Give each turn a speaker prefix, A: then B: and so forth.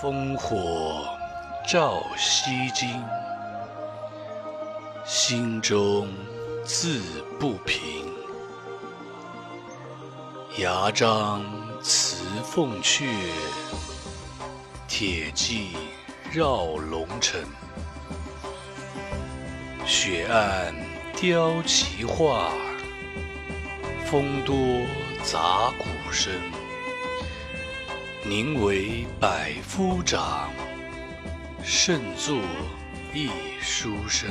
A: 烽火照西京，心中自不平。牙璋辞凤阙，铁骑绕龙城。雪暗雕旗画，风多杂鼓声。宁为百夫长，胜作一书生。